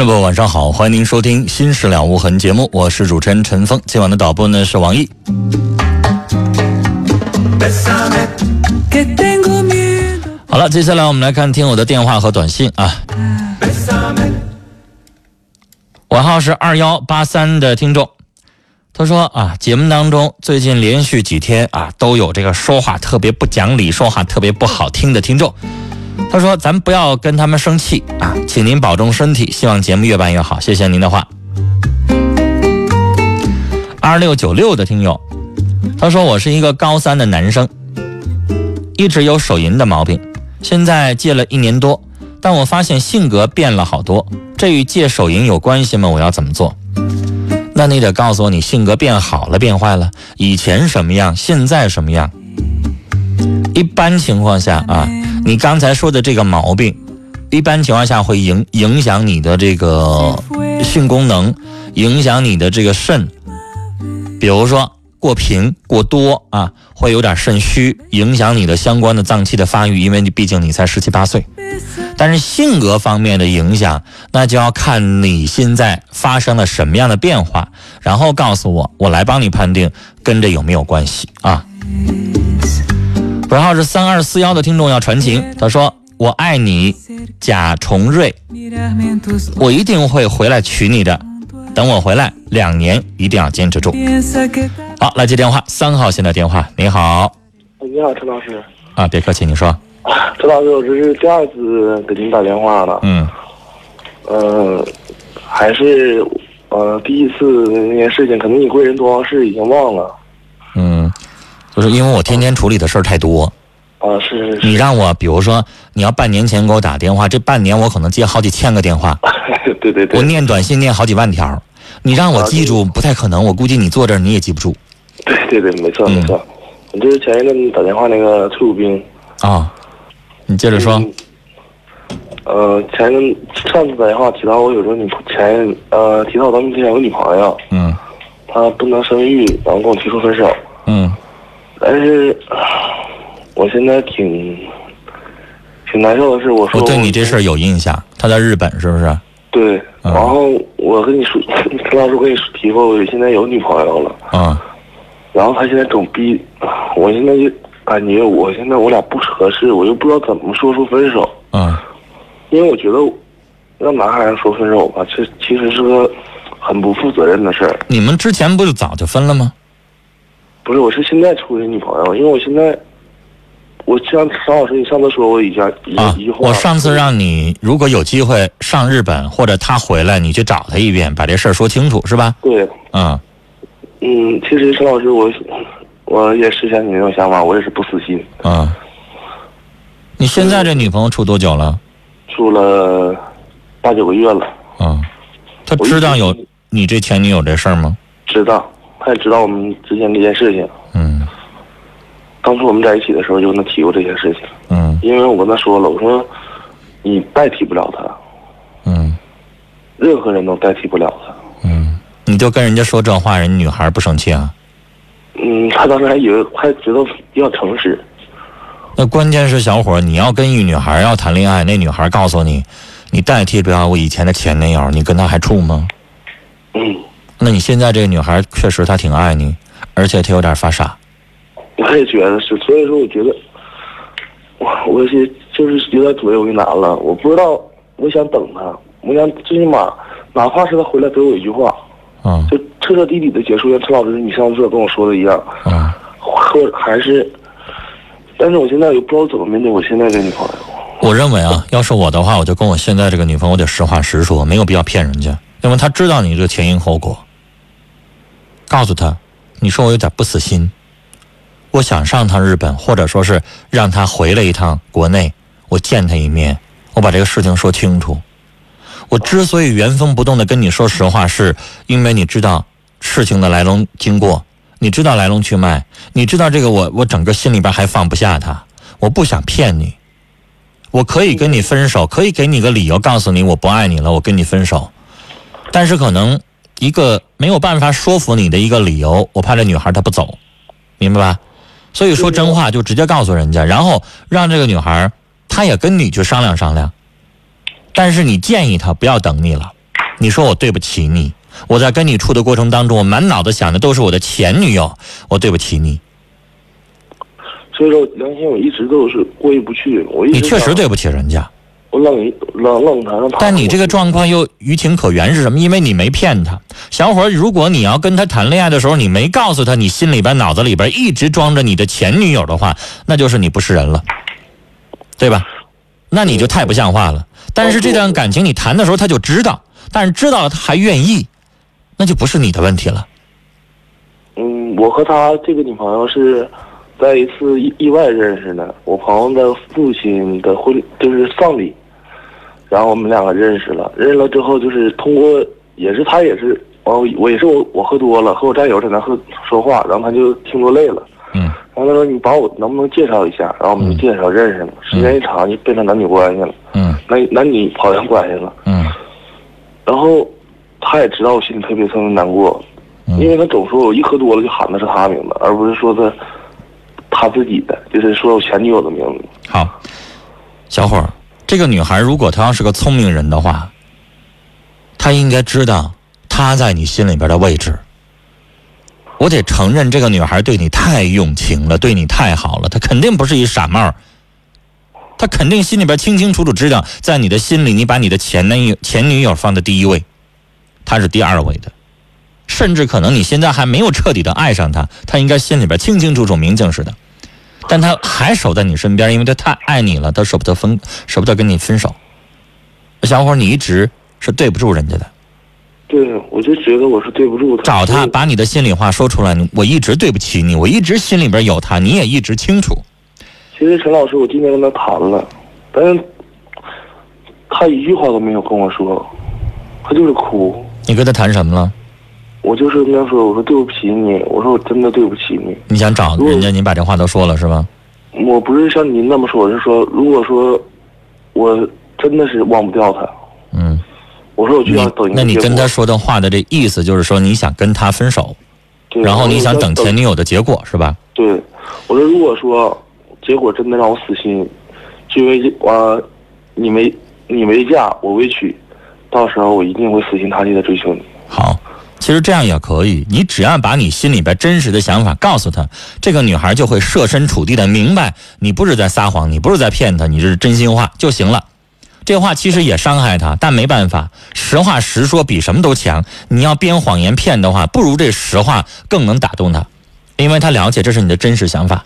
众朋友，晚上好，欢迎您收听《心事了无痕》节目，我是主持人陈峰。今晚的导播呢是王毅。好了，接下来我们来看听友的电话和短信啊。尾号是二幺八三的听众，他说啊，节目当中最近连续几天啊都有这个说话特别不讲理、说话特别不好听的听众。他说：“咱不要跟他们生气啊，请您保重身体，希望节目越办越好，谢谢您的话。”二六九六的听友，他说：“我是一个高三的男生，一直有手淫的毛病，现在戒了一年多，但我发现性格变了好多，这与戒手淫有关系吗？我要怎么做？”那你得告诉我，你性格变好了，变坏了？以前什么样，现在什么样？一般情况下啊。你刚才说的这个毛病，一般情况下会影影响你的这个性功能，影响你的这个肾，比如说过频过多啊，会有点肾虚，影响你的相关的脏器的发育，因为你毕竟你才十七八岁。但是性格方面的影响，那就要看你现在发生了什么样的变化，然后告诉我，我来帮你判定跟这有没有关系啊。尾号是三二四幺的听众要传情，他说：“我爱你，贾崇瑞，我一定会回来娶你的。等我回来，两年一定要坚持住。”好，来接电话，三号线的电话，你好。你好，陈老师。啊，别客气，你说。陈老师，我这是第二次给您打电话了。嗯。呃，还是呃第一次那件事情，可能你贵人多忘事，已经忘了。是因为我天天处理的事儿太多，啊是。你让我，比如说你要半年前给我打电话，这半年我可能接好几千个电话。对对对。我念短信念好几万条，你让我记住不太可能。我估计你坐这儿你也记不住。对对对，没错没错。我就是前一阵打电话那个崔武兵。啊，你接着说。呃，前一阵上次打电话提到我有时候，你前呃提到咱们之前有个女朋友。嗯。她不能生育，然后跟我提出分手。嗯。但是，我现在挺挺难受的是，我说我对你这事儿有印象，他在日本是不是？对，然后我跟你说，陈老师跟你提过，我现在有女朋友了。啊。然后他现在总逼，我现在就感觉我现在我俩不合适，我又不知道怎么说出分手。嗯。因为我觉得让男孩子说分手吧，这其实是个很不负责任的事儿。你们之前不就早就分了吗？不是，我是现在处的女朋友，因为我现在，我像张老师，你上次说过一下一一句话。我上次让你如果有机会上日本，或者他回来，你去找他一遍，把这事儿说清楚，是吧？对。嗯。嗯，其实陈老师，我我也实现你那种想法，我也是不死心。啊。你现在这女朋友处多久了？处了八九个月了。嗯。他知道有你这前女友这事儿吗？知道。他也知道我们之间这件事情。嗯。当初我们在一起的时候就跟他提过这件事情。嗯。因为我跟他说了，我说你代替不了他。嗯。任何人都代替不了他。嗯。你就跟人家说这话，人女孩不生气啊？嗯，他当时还以为还觉得比较诚实。那关键是小伙，你要跟一女孩要谈恋爱，那女孩告诉你，你代替不了我以前的前男友，你跟他还处吗？嗯。那你现在这个女孩确实她挺爱你，而且她有点发傻。我也觉得是，所以说我觉得，我我是就是有点左右为难了。我不知道，我想等她，我想最起码哪怕是他回来给我一句话，啊，就彻彻底底的结束，像陈老师你上次跟我说的一样，啊，或者还是，但是我现在又不知道怎么面对我现在这女朋友。我认为啊，要是我的话，我就跟我现在这个女朋友，我得实话实说，没有必要骗人家，因为她知道你这前因后果。告诉他，你说我有点不死心，我想上趟日本，或者说是让他回来一趟国内，我见他一面，我把这个事情说清楚。我之所以原封不动的跟你说实话，是因为你知道事情的来龙经过，你知道来龙去脉，你知道这个我我整个心里边还放不下他，我不想骗你，我可以跟你分手，可以给你个理由，告诉你我不爱你了，我跟你分手，但是可能。一个没有办法说服你的一个理由，我怕这女孩她不走，明白吧？所以说真话就直接告诉人家，然后让这个女孩她也跟你去商量商量。但是你建议她不要等你了，你说我对不起你，我在跟你处的过程当中，我满脑子想的都是我的前女友，我对不起你。所以说良心我一直都是过意不去，我一直你确实对不起人家，我冷一冷冷他，让他。但你这个状况又于情可原是什么？因为你没骗他。小伙儿，如果你要跟他谈恋爱的时候，你没告诉他你心里边、脑子里边一直装着你的前女友的话，那就是你不是人了，对吧？那你就太不像话了。但是这段感情你谈的时候他就知道，但是知道了他还愿意，那就不是你的问题了。嗯，我和他这个女朋友是在一次意意外认识的，我朋友的父亲的婚就是丧礼，然后我们两个认识了，认识了之后就是通过，也是他也是，哦我也是我我喝多了，和我战友在那喝说话，然后他就听多累了，嗯。然后他说你把我能不能介绍一下，然后我们就介绍认识了，时间一长就变成男女关系了，嗯。男男女跑团关系了，嗯。然后他也知道我心里特别特别难过，嗯。因为他总说我一喝多了就喊的是他名字，而不是说的他自己的，就是说我前女友的名字。好，小伙儿，这个女孩如果她要是个聪明人的话，她应该知道她在你心里边的位置。我得承认，这个女孩对你太用情了，对你太好了，她肯定不是一傻帽。她肯定心里边清清楚楚知道，在你的心里，你把你的前男友、前女友放在第一位，她是第二位的。甚至可能你现在还没有彻底的爱上她，她应该心里边清清楚楚、明镜似的。但他还守在你身边，因为他太爱你了，他舍不得分，舍不得跟你分手。小伙儿，你一直是对不住人家的，对，我就觉得我是对不住他。找他把你的心里话说出来。我一直对不起你，我一直心里边有他，你也一直清楚。其实陈老师，我今天跟他谈了，但是他一句话都没有跟我说，他就是哭。你跟他谈什么了？我就是跟他说，我说对不起你，我说我真的对不起你。你想找人家，你把这话都说了是吧？我不是像您那么说，我是说，如果说我真的是忘不掉他，嗯，我说我就你要等那你跟他说的话的这意思就是说你想跟他分手，对然后你想等前女友的结果是吧？对，我说如果说结果真的让我死心，就因为我、你没你没嫁，我未娶，到时候我一定会死心塌地的追求你。其实这样也可以，你只要把你心里边真实的想法告诉她，这个女孩就会设身处地的明白你不是在撒谎，你不是在骗她，你这是真心话就行了。这话其实也伤害她，但没办法，实话实说比什么都强。你要编谎言骗的话，不如这实话更能打动她，因为她了解这是你的真实想法。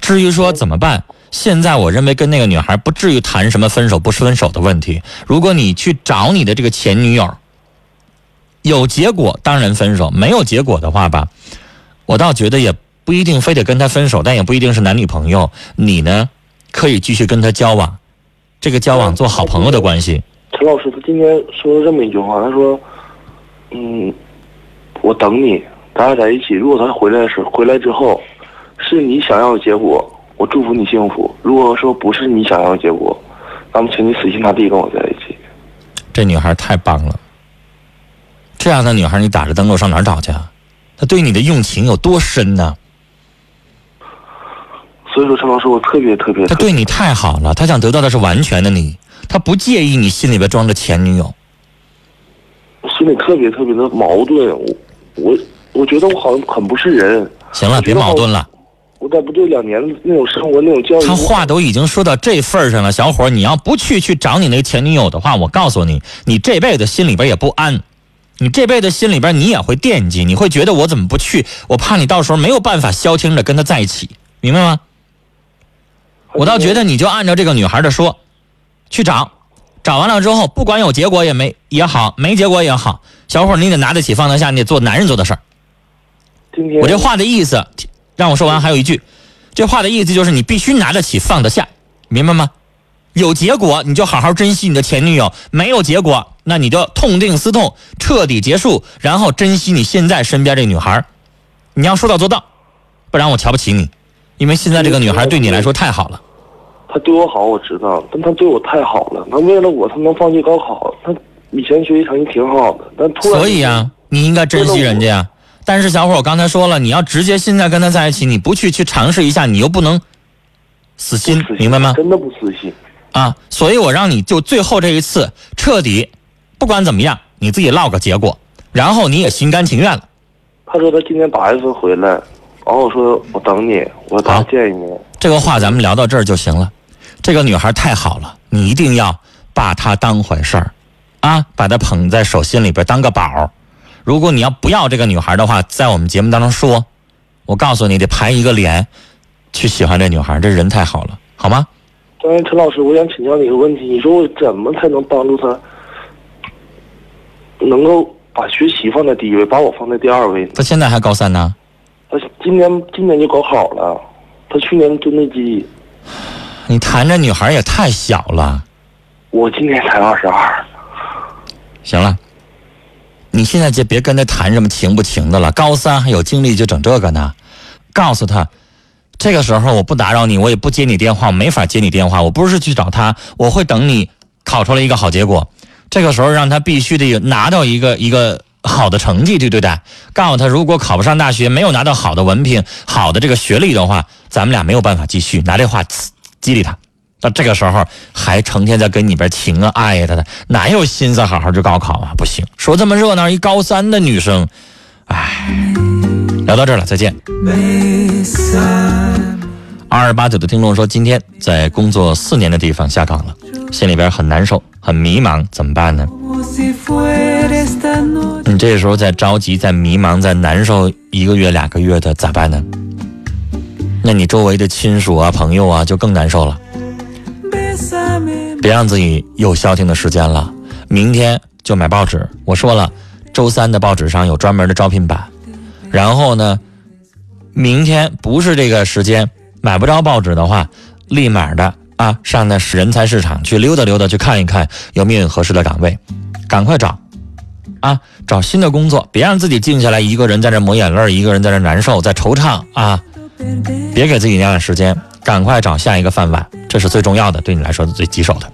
至于说怎么办，现在我认为跟那个女孩不至于谈什么分手不分手的问题。如果你去找你的这个前女友，有结果当然分手，没有结果的话吧，我倒觉得也不一定非得跟他分手，但也不一定是男女朋友。你呢，可以继续跟他交往，这个交往做好朋友的关系。陈老师他今天说了这么一句话，他说：“嗯，我等你，咱俩在一起。如果他回来的时候回来之后，是你想要的结果，我祝福你幸福；如果说不是你想要的结果，那么请你死心塌地跟我在一起。这女孩太棒了，这样的女孩你打着灯笼上哪儿找去啊？她对你的用情有多深呢？所以说，陈老师，我特别特别她对你太好了，她想得到的是完全的你，她不介意你心里边装着前女友。心里特别特别的矛盾。我我我觉得我好像很不是人。行了，别矛盾了。我在部队两年那种生活那种教育，他话都已经说到这份儿上了，小伙儿，你要不去去找你那个前女友的话，我告诉你，你这辈子心里边也不安，你这辈子心里边你也会惦记，你会觉得我怎么不去？我怕你到时候没有办法消停着跟他在一起，明白吗？我倒觉得你就按照这个女孩的说，去找，找完了之后，不管有结果也没也好，没结果也好，小伙儿你得拿得起放得下，你得做男人做的事我这话的意思，让我说完还有一句，这话的意思就是你必须拿得起放得下，明白吗？有结果你就好好珍惜你的前女友，没有结果那你就痛定思痛，彻底结束，然后珍惜你现在身边这女孩。你要说到做到，不然我瞧不起你，因为现在这个女孩对你来说太好了。她对我好，我知道，但她对我太好了。她为了我，她能放弃高考。她以前学习成绩挺好的，但突然所以啊、你应该珍惜人家呀。但是小伙，我刚才说了，你要直接现在跟她在一起，你不去去尝试一下，你又不能死心死，心明白吗？真的不死心。啊，所以我让你就最后这一次彻底，不管怎么样，你自己落个结果，然后你也心甘情愿了。他说他今年八月份回来，然后我说我等你，我打好建议你。这个话咱们聊到这儿就行了。这个女孩太好了，你一定要把她当回事儿，啊，把她捧在手心里边当个宝。如果你要不要这个女孩的话，在我们节目当中说，我告诉你得排一个脸，去喜欢这女孩，这人太好了，好吗？但是陈老师，我想请教你一个问题，你说我怎么才能帮助他，能够把学习放在第一位，把我放在第二位呢？她现在还高三呢，他今年今年就高考了，他去年就内基，你谈这女孩也太小了。我今年才二十二。行了，你现在就别跟他谈什么情不情的了。高三还有精力就整这个呢？告诉他，这个时候我不打扰你，我也不接你电话，没法接你电话。我不是去找他，我会等你考出来一个好结果。这个时候让他必须得拿到一个一个好的成绩，对不对？告诉他，如果考不上大学，没有拿到好的文凭、好的这个学历的话，咱们俩没有办法继续。拿这话激励他。到这个时候还成天在跟你边情啊爱呀的，哪有心思好好去高考啊？不行，说这么热闹，一高三的女生，唉，聊到这儿了，再见。二二八九的听众说，今天在工作四年的地方下岗了，心里边很难受，很迷茫，怎么办呢？你这时候在着急，在迷茫，在难受一个月、两个月的，咋办呢？那你周围的亲属啊、朋友啊，就更难受了。别让自己有消停的时间了，明天就买报纸。我说了，周三的报纸上有专门的招聘版。然后呢，明天不是这个时间买不着报纸的话，立马的啊上那人才市场去溜达溜达，去看一看有没有合适的岗位，赶快找啊，找新的工作，别让自己静下来，一个人在这抹眼泪，一个人在这难受，在惆怅啊，别给自己那样的时间。赶快找下一个饭碗，这是最重要的，对你来说是最棘手的。